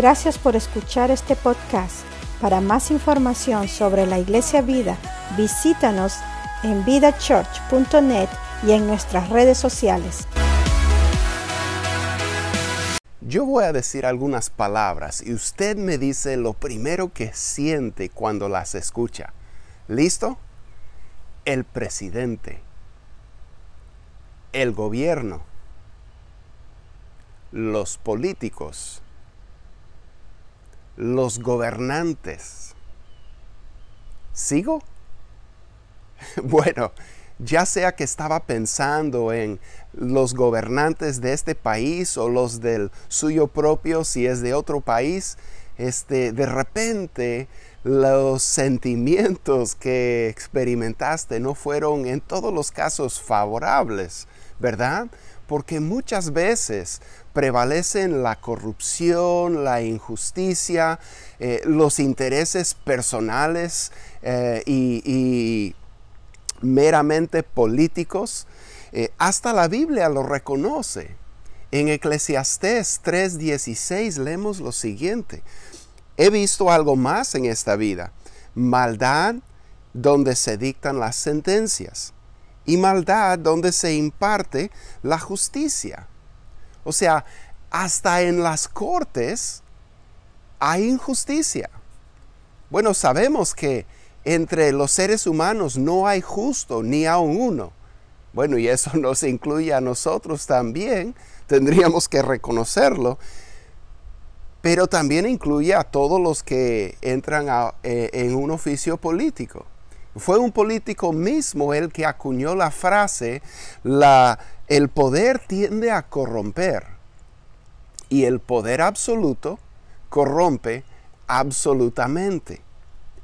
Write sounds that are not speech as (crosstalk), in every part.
Gracias por escuchar este podcast. Para más información sobre la Iglesia Vida, visítanos en vidachurch.net y en nuestras redes sociales. Yo voy a decir algunas palabras y usted me dice lo primero que siente cuando las escucha. ¿Listo? El presidente, el gobierno, los políticos, los gobernantes. ¿Sigo? (laughs) Bueno, ya sea que estaba pensando en los gobernantes de este país o los del suyo propio si es de otro país, este, de repente los sentimientos que experimentaste no fueron en todos los casos favorables, ¿verdad? Porque muchas veces prevalecen la corrupción, la injusticia, eh, los intereses personales eh, y, meramente políticos. Eh, hasta la Biblia lo reconoce. En Eclesiastés 3:16 leemos lo siguiente. He visto algo más en esta vida. Maldad donde se dictan las sentencias y maldad donde se imparte la justicia. O sea, hasta en las cortes hay injusticia. Bueno, sabemos que entre los seres humanos no hay justo ni aun uno. Bueno, y eso (laughs) nos incluye a nosotros también, tendríamos que reconocerlo, pero también incluye a todos los que entran eh, en un oficio político. Fue un político mismo el que acuñó la frase, la, el poder tiende a corromper y el poder absoluto corrompe absolutamente.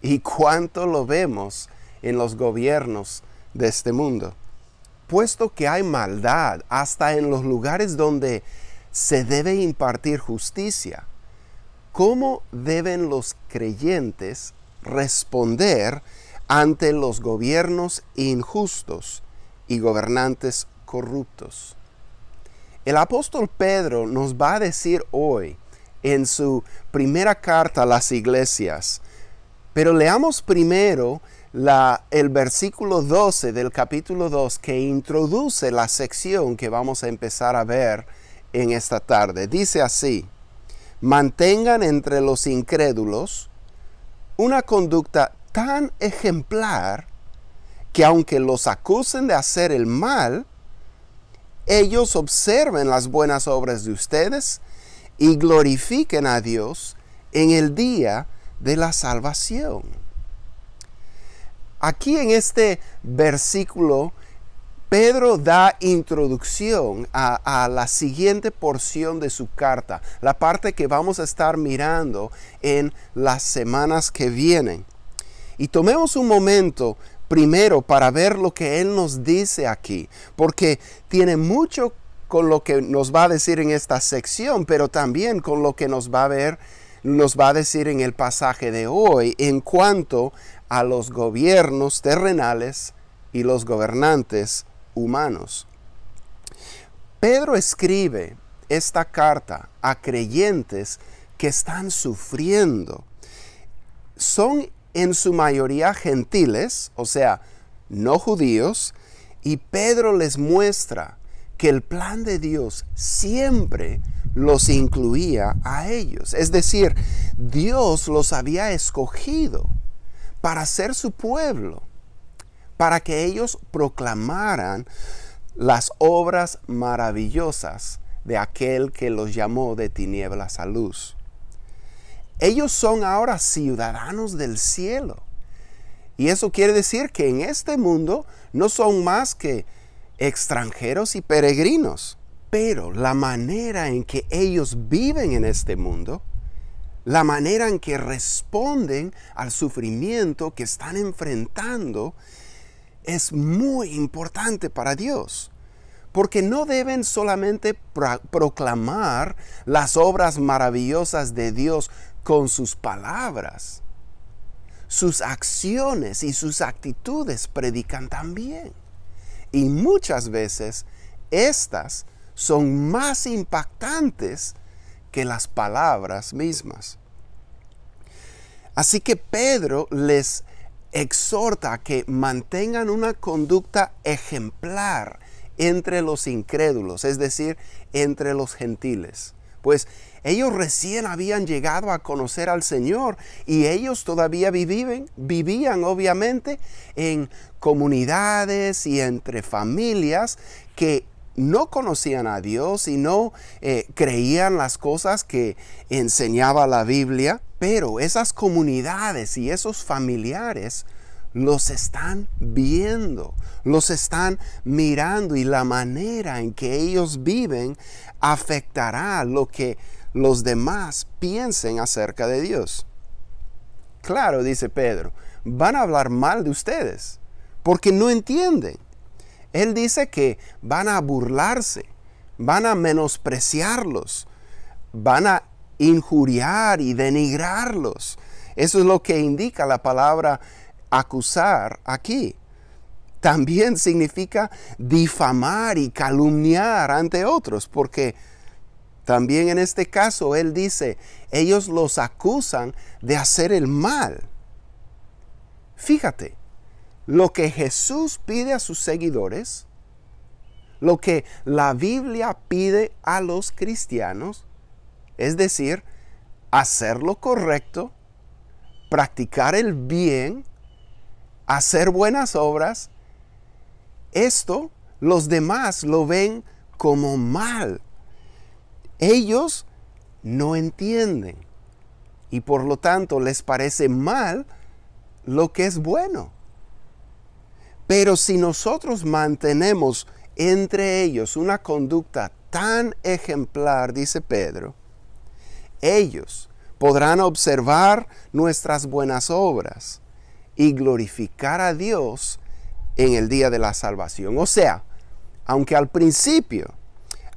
¿Y cuánto lo vemos en los gobiernos de este mundo? Puesto que hay maldad hasta en los lugares donde se debe impartir justicia, ¿cómo deben los creyentes responder ante los gobiernos injustos y gobernantes corruptos. El apóstol Pedro nos va a decir hoy en su primera carta a las iglesias, pero leamos primero el versículo 12 del capítulo 2 que introduce la sección que vamos a empezar a ver en esta tarde. Dice así, mantengan entre los incrédulos una conducta tan ejemplar que aunque los acusen de hacer el mal, ellos observen las buenas obras de ustedes y glorifiquen a Dios en el día de la salvación. Aquí en este versículo, Pedro da introducción a, a, la siguiente porción de su carta, la parte que vamos a estar mirando en las semanas que vienen. Y tomemos un momento primero para ver lo que Él nos dice aquí, porque tiene mucho con lo que nos va a decir en esta sección, pero también con lo que nos va a ver, nos va a decir en el pasaje de hoy en cuanto a los gobiernos terrenales y los gobernantes humanos. Pedro escribe esta carta a creyentes que están sufriendo. Son en su mayoría gentiles, o sea, no judíos, y Pedro les muestra que el plan de Dios siempre los incluía a ellos. Es decir, Dios los había escogido para ser su pueblo, para que ellos proclamaran las obras maravillosas de aquel que los llamó de tinieblas a luz. Ellos son ahora ciudadanos del cielo. Y eso quiere decir que en este mundo no son más que extranjeros y peregrinos. Pero la manera en que ellos viven en este mundo, la manera en que responden al sufrimiento que están enfrentando, es muy importante para Dios. Porque no deben solamente proclamar las obras maravillosas de Dios con sus palabras. Sus acciones y sus actitudes predican también. Y muchas veces estas son más impactantes que las palabras mismas. Así que Pedro les exhorta a que mantengan una conducta ejemplar entre los incrédulos, es decir, entre los gentiles. Pues ellos recién habían llegado a conocer al Señor y ellos todavía vivían, vivían obviamente en comunidades y entre familias que no conocían a Dios y no eh, creían las cosas que enseñaba la Biblia, pero esas comunidades y esos familiares los están viendo, los están mirando y la manera en que ellos viven afectará lo que los demás piensen acerca de Dios. Claro, dice Pedro, van a hablar mal de ustedes porque no entienden. Él dice que van a burlarse, van a menospreciarlos, van a injuriar y denigrarlos. Eso es lo que indica la palabra acusar aquí. También significa difamar y calumniar ante otros, porque también en este caso él dice, ellos los acusan de hacer el mal. Fíjate, lo que Jesús pide a sus seguidores, lo que la Biblia pide a los cristianos, es decir, hacer lo correcto, practicar el bien, hacer buenas obras, esto los demás lo ven como mal ellos no entienden y por lo tanto les parece mal lo que es bueno. Pero si nosotros mantenemos entre ellos una conducta tan ejemplar, dice Pedro, ellos podrán observar nuestras buenas obras y glorificar a Dios en el día de la salvación. O sea, aunque al principio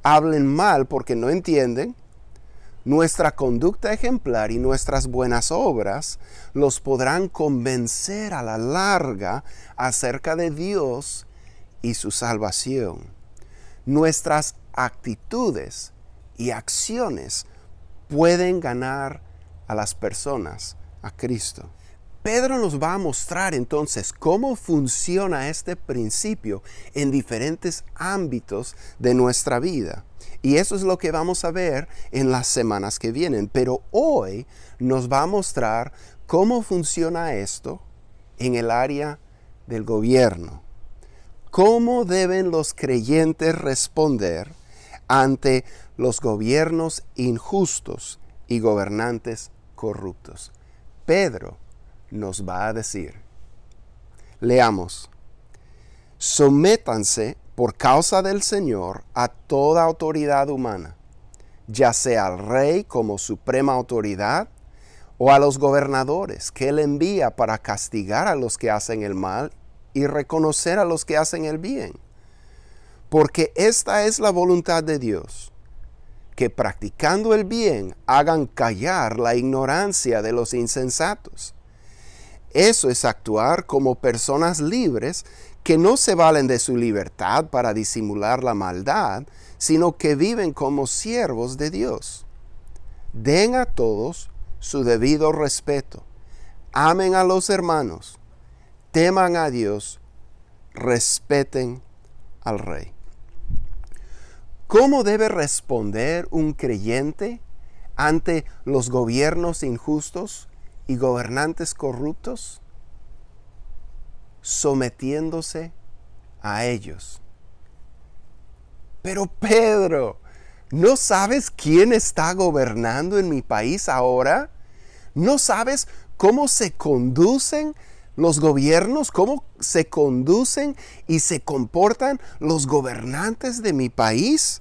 hablen mal porque no entienden, nuestra conducta ejemplar y nuestras buenas obras los podrán convencer a la larga acerca de Dios y su salvación. Nuestras actitudes y acciones pueden ganar a las personas a Cristo. Pedro nos va a mostrar entonces cómo funciona este principio en diferentes ámbitos de nuestra vida. Y eso es lo que vamos a ver en las semanas que vienen. Pero hoy nos va a mostrar cómo funciona esto en el área del gobierno. ¿Cómo deben los creyentes responder ante los gobiernos injustos y gobernantes corruptos? Pedro nos va a decir. Leamos. Sométanse por causa del Señor a toda autoridad humana, ya sea al rey como suprema autoridad, o a los gobernadores que él envía para castigar a los que hacen el mal y reconocer a los que hacen el bien. Porque esta es la voluntad de Dios, que practicando el bien hagan callar la ignorancia de los insensatos eso es actuar como personas libres que no se valen de su libertad para disimular la maldad, sino que viven como siervos de Dios. Den a todos su debido respeto. Amen a los hermanos. Teman a Dios. Respeten al Rey. ¿Cómo debe responder un creyente ante los gobiernos injustos? Y gobernantes corruptos sometiéndose a ellos. Pero Pedro, ¿no sabes quién está gobernando en mi país ahora? ¿No sabes cómo se conducen los gobiernos, cómo se conducen y se comportan los gobernantes de mi país?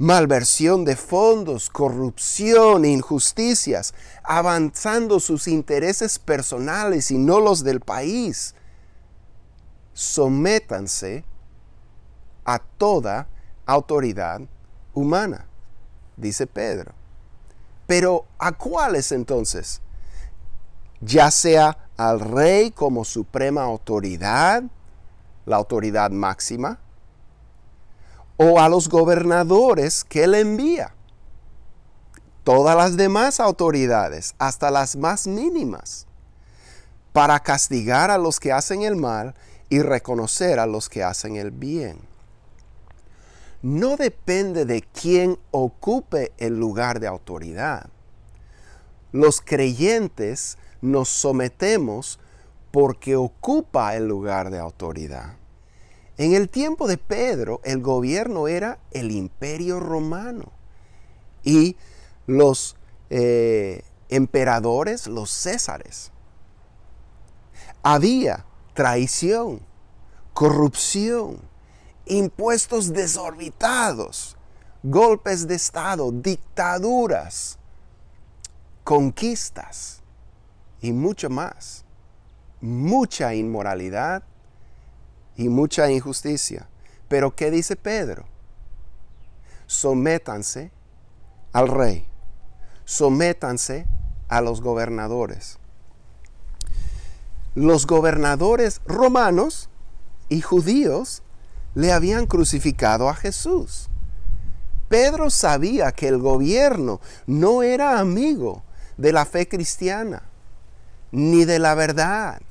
Malversión de fondos, corrupción, injusticias, avanzando sus intereses personales y no los del país. Sométanse a toda autoridad humana, dice Pedro. Pero ¿a cuáles entonces? Ya sea al rey como suprema autoridad, la autoridad máxima, o a los gobernadores que él envía. todas las demás autoridades, hasta las más mínimas, para castigar a los que hacen el mal y reconocer a los que hacen el bien. No depende de quién ocupe el lugar de autoridad. Los creyentes nos sometemos porque ocupa el lugar de autoridad. En el tiempo de Pedro, el gobierno era el imperio romano y los eh, emperadores, los césares. Había traición, corrupción, impuestos desorbitados, golpes de Estado, dictaduras, conquistas y mucho más. Mucha inmoralidad y mucha injusticia. Pero ¿qué dice Pedro? Sométanse al rey, sométanse a los gobernadores. Los gobernadores romanos y judíos le habían crucificado a Jesús. Pedro sabía que el gobierno no era amigo de la fe cristiana, ni de la verdad,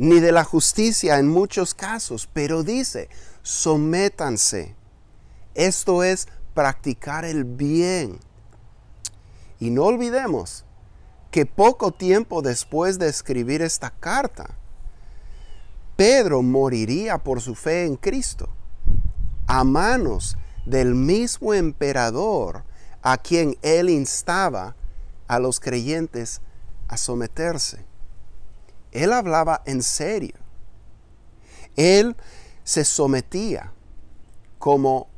ni de la justicia en muchos casos, pero dice, sométanse. Esto es practicar el bien. Y no olvidemos que poco tiempo después de escribir esta carta, Pedro moriría por su fe en Cristo a manos del mismo emperador a quien él instaba a los creyentes a someterse. Él hablaba en serio. Él se sometía como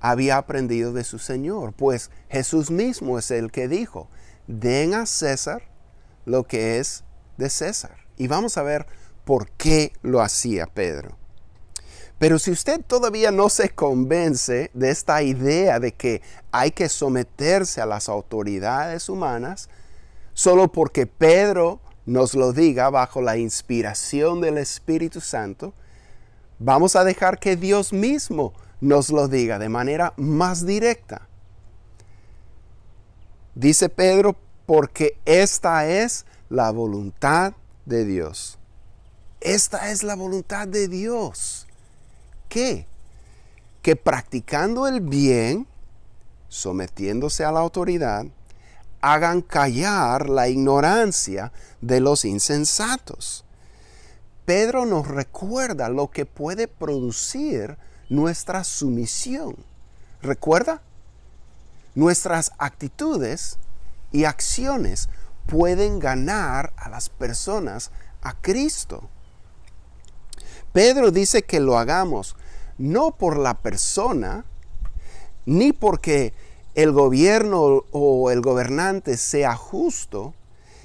había aprendido de su Señor, pues Jesús mismo es el que dijo, den a César lo que es de César. Y vamos a ver por qué lo hacía Pedro. Pero si usted todavía no se convence de esta idea de que hay que someterse a las autoridades humanas, solo porque Pedro nos lo diga bajo la inspiración del Espíritu Santo, vamos a dejar que Dios mismo nos lo diga de manera más directa. Dice Pedro, porque esta es la voluntad de Dios. Esta es la voluntad de Dios. ¿Qué? Que practicando el bien, sometiéndose a la autoridad, hagan callar la ignorancia de los insensatos. Pedro nos recuerda lo que puede producir nuestra sumisión. ¿Recuerda? Nuestras actitudes y acciones pueden ganar a las personas a Cristo. Pedro dice que lo hagamos no por la persona, ni porque el gobierno o el gobernante sea justo,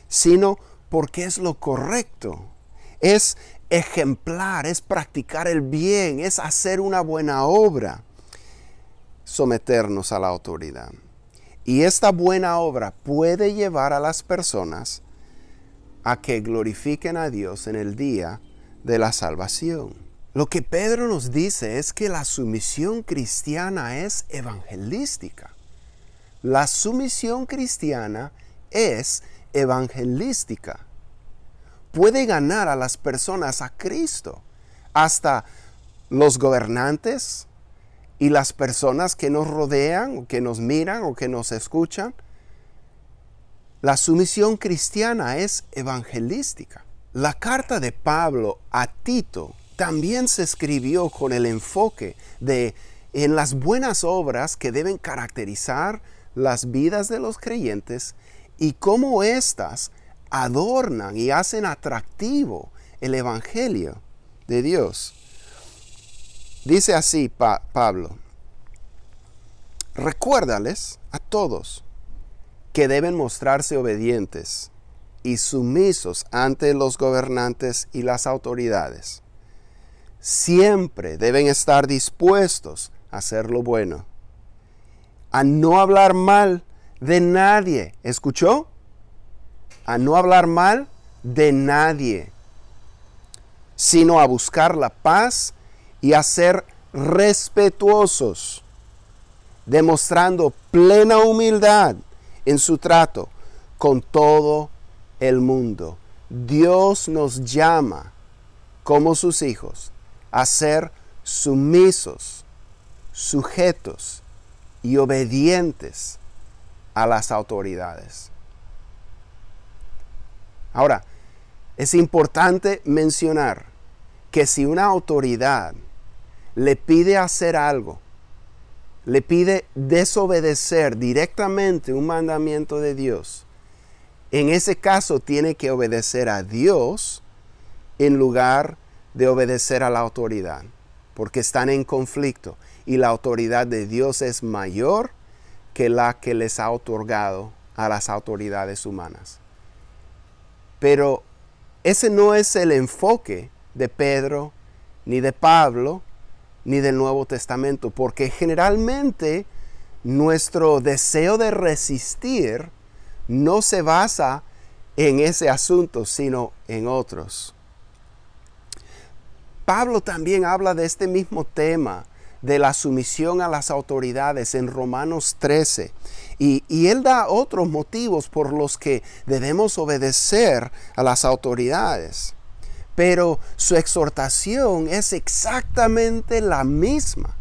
sino porque es lo correcto. Es ejemplar, es practicar el bien, es hacer una buena obra, someternos a la autoridad. Y esta buena obra puede llevar a las personas a que glorifiquen a Dios en el día de la salvación. Lo que Pedro nos dice es que la sumisión cristiana es evangelística. La sumisión cristiana es evangelística. Puede ganar a las personas a Cristo, hasta los gobernantes y las personas que nos rodean, o que nos miran o que nos escuchan. La sumisión cristiana es evangelística. La carta de Pablo a Tito también se escribió con el enfoque de en las buenas obras que deben caracterizar las vidas de los creyentes y cómo éstas adornan y hacen atractivo el Evangelio de Dios. Dice así Pablo, recuérdales a todos que deben mostrarse obedientes y sumisos ante los gobernantes y las autoridades. Siempre deben estar dispuestos a hacer lo bueno a no hablar mal de nadie. ¿Escuchó? A no hablar mal de nadie, sino a buscar la paz y a ser respetuosos, demostrando plena humildad en su trato con todo el mundo. Dios nos llama como sus hijos a ser sumisos, sujetos y obedientes a las autoridades. Ahora, es importante mencionar que si una autoridad le pide hacer algo, le pide desobedecer directamente un mandamiento de Dios, en ese caso tiene que obedecer a Dios en lugar de obedecer a la autoridad, porque están en conflicto y la autoridad de Dios es mayor que la que les ha otorgado a las autoridades humanas. Pero ese no es el enfoque de Pedro, ni de Pablo, ni del Nuevo Testamento, porque generalmente nuestro deseo de resistir no se basa en ese asunto, sino en otros. Pablo también habla de este mismo tema de la sumisión a las autoridades en Romanos 13. Y, y, él da otros motivos por los que debemos obedecer a las autoridades. Pero su exhortación es exactamente la misma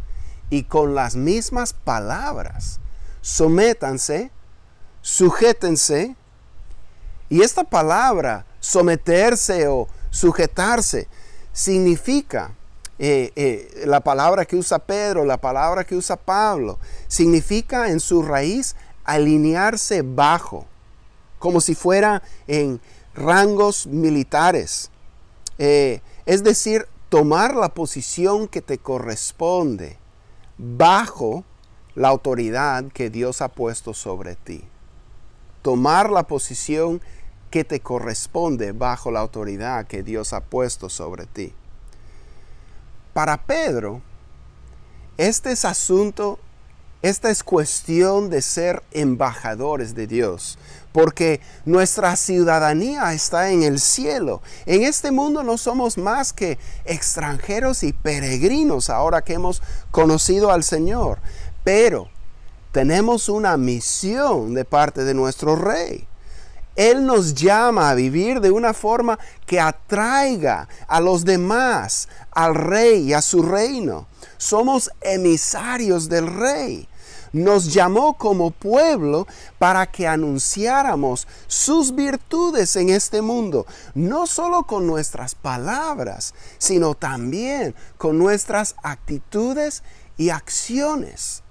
y con las mismas palabras. Sométanse, sujétense. Y esta palabra, someterse o sujetarse, significa eh, eh, la palabra que usa Pedro, la palabra que usa Pablo, significa en su raíz alinearse bajo, como si fuera en rangos militares. Eh, es decir, tomar la posición que te corresponde bajo la autoridad que Dios ha puesto sobre ti. Tomar la posición que te corresponde bajo la autoridad que Dios ha puesto sobre ti. Para Pedro, este es asunto, esta es cuestión de ser embajadores de Dios, porque nuestra ciudadanía está en el cielo. En este mundo no somos más que extranjeros y peregrinos ahora que hemos conocido al Señor, pero tenemos una misión de parte de nuestro Rey. Él nos llama a vivir de una forma que atraiga a los demás al rey y a su reino. Somos emisarios del rey. Nos llamó como pueblo para que anunciáramos sus virtudes en este mundo, no solo con nuestras palabras, sino también con nuestras actitudes y acciones.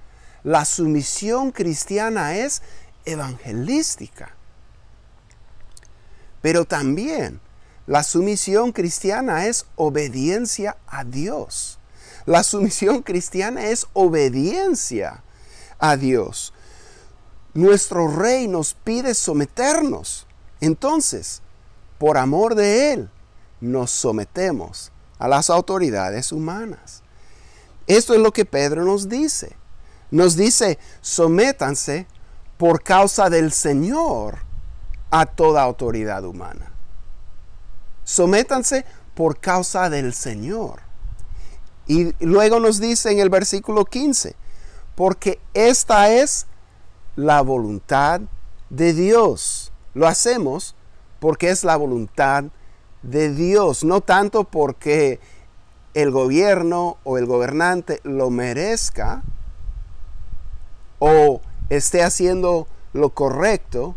La sumisión cristiana es evangelística. Pero también la sumisión cristiana es obediencia a Dios. La sumisión cristiana es obediencia a Dios. Nuestro rey nos pide someternos. Entonces, por amor de Él, nos sometemos a las autoridades humanas. Esto es lo que Pedro nos dice. Nos dice, sométanse por causa del Señor a toda autoridad humana. Sométanse por causa del Señor. Y luego nos dice en el versículo 15, porque esta es la voluntad de Dios. Lo hacemos porque es la voluntad de Dios, no tanto porque el gobierno o el gobernante lo merezca o esté haciendo lo correcto,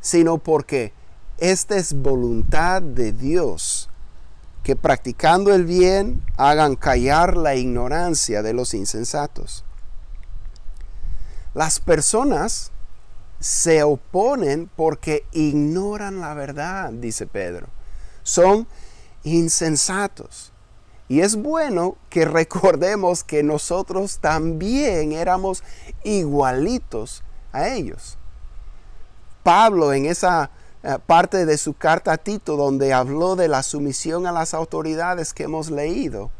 sino porque esta es voluntad de Dios, que practicando el bien hagan callar la ignorancia de los insensatos. Las personas se oponen porque ignoran la verdad, dice Pedro. Son insensatos. Y es bueno que recordemos que nosotros también éramos igualitos a ellos. Pablo en esa eh, parte de su carta a Tito donde habló de la sumisión a las autoridades que hemos leído,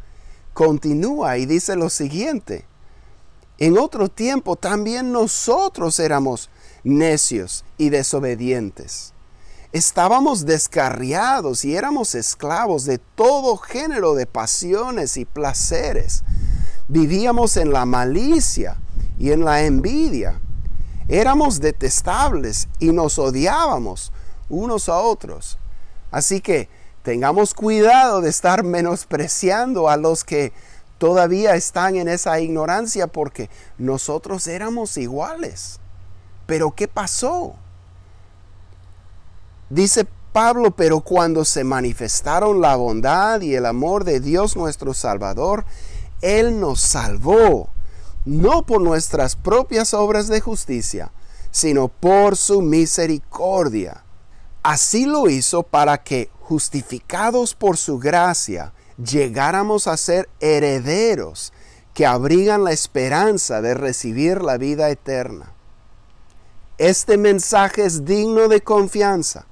continúa y dice lo siguiente. En otro tiempo también nosotros éramos necios y desobedientes. Estábamos descarriados y éramos esclavos de todo género de pasiones y placeres. Vivíamos en la malicia y en la envidia éramos detestables y nos odiábamos unos a otros. Así que tengamos cuidado de estar menospreciando a los que todavía están en esa ignorancia porque nosotros éramos iguales. Pero ¿qué pasó? Dice Pablo, pero cuando se manifestaron la bondad y el amor de Dios nuestro Salvador, Él nos salvó, no por nuestras propias obras de justicia, sino por su misericordia. Así lo hizo para que, justificados por su gracia, llegáramos a ser herederos que abrigan la esperanza de recibir la vida eterna. Este mensaje es digno de confianza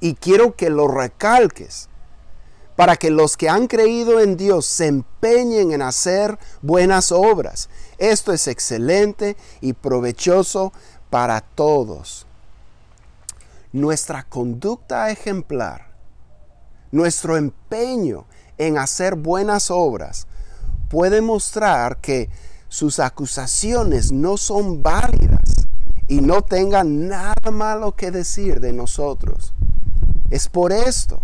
y quiero que lo recalques para que los que han creído en Dios se empeñen en hacer buenas obras. Esto es excelente y provechoso para todos. Nuestra conducta ejemplar, nuestro empeño en hacer buenas obras, puede mostrar que sus acusaciones no son válidas y no tengan nada malo que decir de nosotros. Es por esto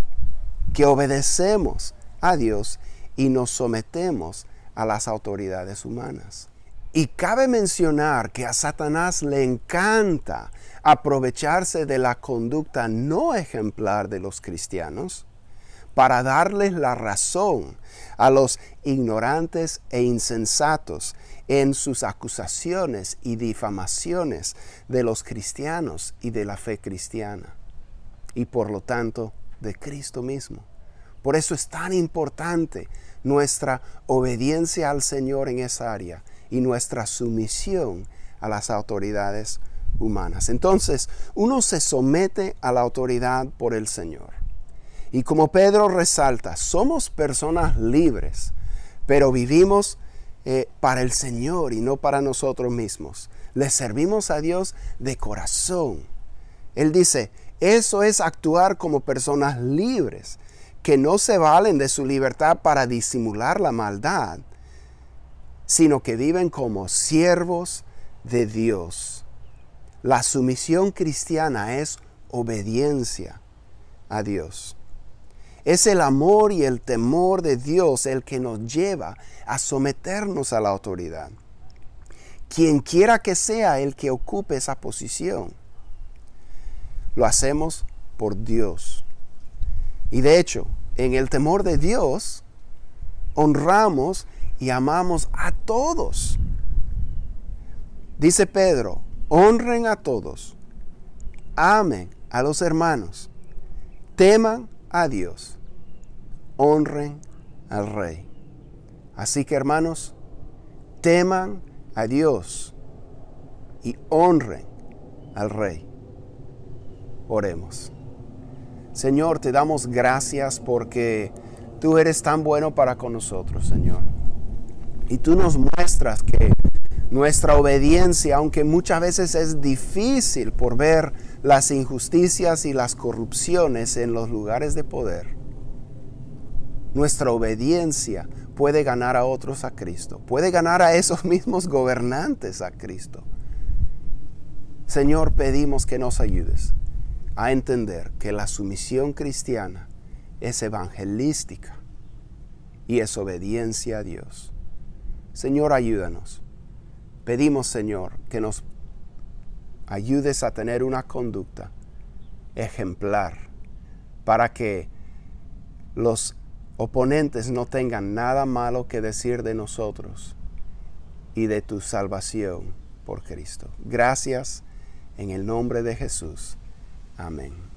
que obedecemos a Dios y nos sometemos a las autoridades humanas. Y cabe mencionar que a Satanás le encanta aprovecharse de la conducta no ejemplar de los cristianos para darles la razón a los ignorantes e insensatos en sus acusaciones y difamaciones de los cristianos y de la fe cristiana y por lo tanto de Cristo mismo. Por eso es tan importante nuestra obediencia al Señor en esa área y nuestra sumisión a las autoridades humanas. Entonces, uno se somete a la autoridad por el Señor. Y como Pedro resalta, somos personas libres, pero vivimos eh, para el Señor y no para nosotros mismos. Le servimos a Dios de corazón. Él dice, eso es actuar como personas libres, que no se valen de su libertad para disimular la maldad, sino que viven como siervos de Dios. La sumisión cristiana es obediencia a Dios. Es el amor y el temor de Dios el que nos lleva a someternos a la autoridad. Quien quiera que sea el que ocupe esa posición lo hacemos por Dios. Y de hecho, en el temor de Dios, honramos y amamos a todos. Dice Pedro, honren a todos, amen a los hermanos, teman a Dios, honren al Rey. Así que hermanos, teman a Dios y honren al Rey. Oremos. Señor, te damos gracias porque tú eres tan bueno para con nosotros, Señor. Y tú nos muestras que nuestra obediencia, aunque muchas veces es difícil por ver las injusticias y las corrupciones en los lugares de poder, nuestra obediencia puede ganar a otros a Cristo, puede ganar a esos (laughs) mismos gobernantes a Cristo. Señor, pedimos que nos ayudes a entender que la sumisión cristiana es evangelística y es obediencia a Dios. Señor, ayúdanos. Pedimos, Señor, que nos ayudes a tener una conducta ejemplar para que los oponentes no tengan nada malo que decir de nosotros y de tu salvación por Cristo. Gracias en el nombre de Jesús. Amén.